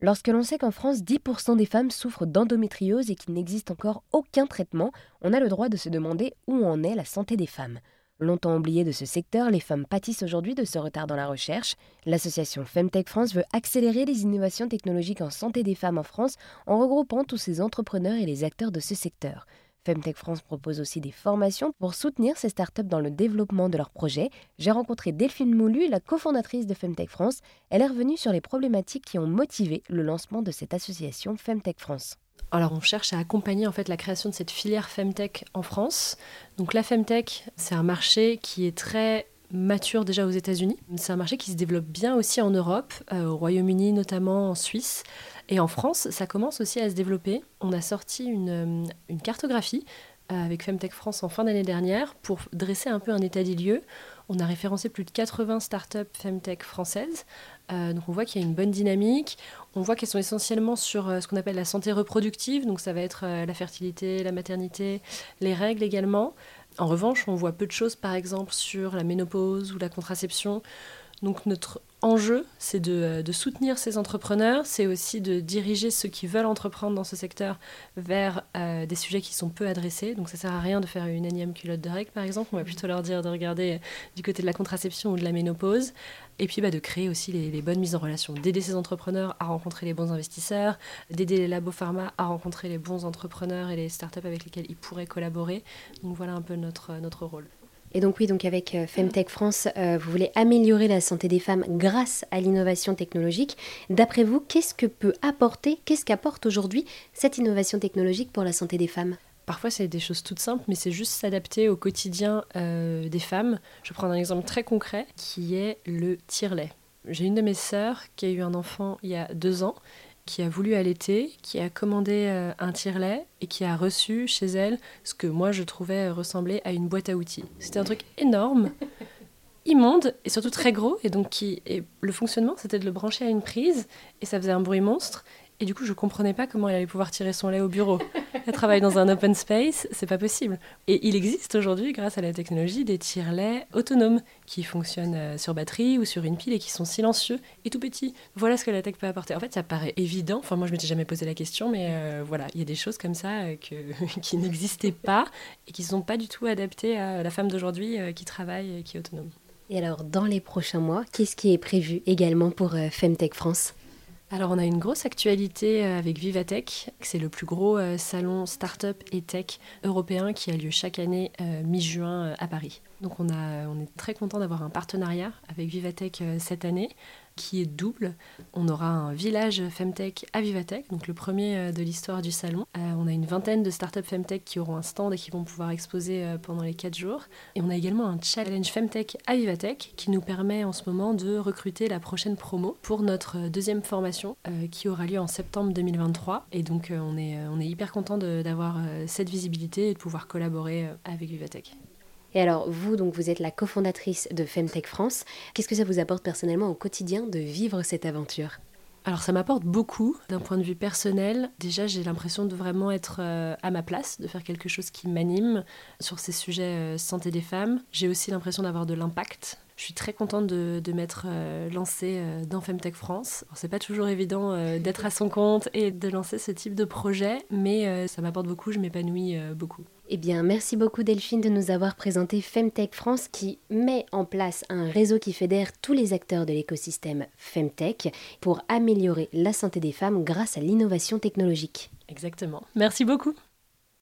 Lorsque l'on sait qu'en France, 10% des femmes souffrent d'endométriose et qu'il n'existe encore aucun traitement, on a le droit de se demander où en est la santé des femmes. Longtemps oubliées de ce secteur, les femmes pâtissent aujourd'hui de ce retard dans la recherche. L'association Femtech France veut accélérer les innovations technologiques en santé des femmes en France en regroupant tous ces entrepreneurs et les acteurs de ce secteur. Femtech France propose aussi des formations pour soutenir ces startups dans le développement de leurs projets. J'ai rencontré Delphine Moulu, la cofondatrice de Femtech France. Elle est revenue sur les problématiques qui ont motivé le lancement de cette association Femtech France. Alors on cherche à accompagner en fait la création de cette filière Femtech en France. Donc la Femtech, c'est un marché qui est très mature déjà aux États-Unis. C'est un marché qui se développe bien aussi en Europe, euh, au Royaume-Uni notamment, en Suisse. Et en France, ça commence aussi à se développer. On a sorti une, euh, une cartographie euh, avec Femtech France en fin d'année dernière pour dresser un peu un état des lieux. On a référencé plus de 80 startups Femtech françaises. donc on voit qu'il y a une bonne dynamique. On voit qu'elles sont essentiellement sur ce qu'on appelle la santé reproductive. Donc ça va être la fertilité, la maternité, les règles également. En revanche, on voit peu de choses, par exemple, sur la ménopause ou la contraception. Donc notre enjeu, c'est de, euh, de, soutenir ces entrepreneurs, c'est aussi de diriger ceux qui veulent entreprendre dans ce secteur vers euh, des sujets qui sont peu adressés. Donc ça sert à rien de faire une énième culotte de règles, par exemple. On va plutôt leur dire de regarder euh, du côté de la contraception ou de la ménopause. Et puis bah, de créer aussi les, les, bonnes mises en relation, d'aider ces entrepreneurs à rencontrer les bons investisseurs, d'aider les labos pharma à rencontrer les bons entrepreneurs et les startups avec lesquels ils pourraient collaborer. Donc voilà un peu notre, notre rôle. Et donc oui, donc avec euh, Femtech France, euh, vous voulez améliorer la santé des femmes grâce à l'innovation technologique. D'après vous, qu'est-ce que peut apporter, qu'est-ce qu'apporte aujourd'hui cette innovation technologique pour la santé des femmes? Parfois, c'est des choses toutes simples, mais c'est juste s'adapter au quotidien euh, des femmes. Je vais prendre un exemple très concret qui est le tire-lait. J'ai une de mes sœurs qui a eu un enfant il y a deux ans qui a voulu allaiter, qui a commandé euh, un tire-lait et qui a reçu chez elle ce que moi je trouvais ressembler à une boîte à outils. C'était un truc énorme, immonde et surtout très gros. Et donc, qui, et le fonctionnement, c'était de le brancher à une prise et ça faisait un bruit monstre. Et du coup, je comprenais pas comment elle allait pouvoir tirer son lait au bureau. Elle travaille dans un open space, c'est pas possible. Et il existe aujourd'hui, grâce à la technologie, des tire-laits autonomes qui fonctionnent euh, sur batterie ou sur une pile et qui sont silencieux et tout petits. Voilà ce que la tech peut apporter. En fait, ça paraît évident. Enfin, moi, je m'étais jamais posé la question, mais euh, voilà, il y a des choses comme ça euh, qui n'existaient pas et qui sont pas du tout adaptées à la femme d'aujourd'hui qui travaille et qui est autonome. Et alors, dans les prochains mois, qu'est-ce qui est prévu également pour Femtech France? Alors on a une grosse actualité euh, avec Vivatech, c'est le plus gros euh, salon start-up et tech européen qui a lieu chaque année euh, mi-juin à Paris. Donc on, est très content d'avoir un partenariat avec Vivatech cette année qui est double. On aura un village Femtech à Vivatech, donc le premier euh, de l'histoire du salon. Euh, on a une vingtaine de startups Femtech qui auront un stand et qui vont pouvoir exposer euh, pendant les 4 jours. Et on a également un challenge Femtech à Vivatech qui nous permet en ce moment de recruter la prochaine promo pour notre deuxième formation qui aura lieu en septembre 2023. Et donc on est, on est hyper content d'avoir cette visibilité et de pouvoir collaborer avec Vivatech. Et alors, vous, donc, vous êtes la cofondatrice de Femtech France. Qu'est-ce que ça vous apporte personnellement au quotidien de vivre cette aventure? Alors ça m'apporte beaucoup d'un point de vue personnel. Déjà j'ai l'impression de vraiment être euh, à ma place, de faire quelque chose qui m'anime sur ces sujets euh, santé des femmes. J'ai aussi l'impression d'avoir de l'impact je suis très contente de, m'être euh, lancée dans Femtech France. C'est pas toujours évident d'être à son compte et de lancer ce type de projet, mais ça m'apporte beaucoup, je m'épanouis beaucoup. Eh bien, merci beaucoup Delphine de nous avoir présenté Femtech France qui met en place un réseau qui fédère tous les acteurs de l'écosystème Femtech pour améliorer la santé des femmes grâce à l'innovation technologique. Exactement. Merci beaucoup.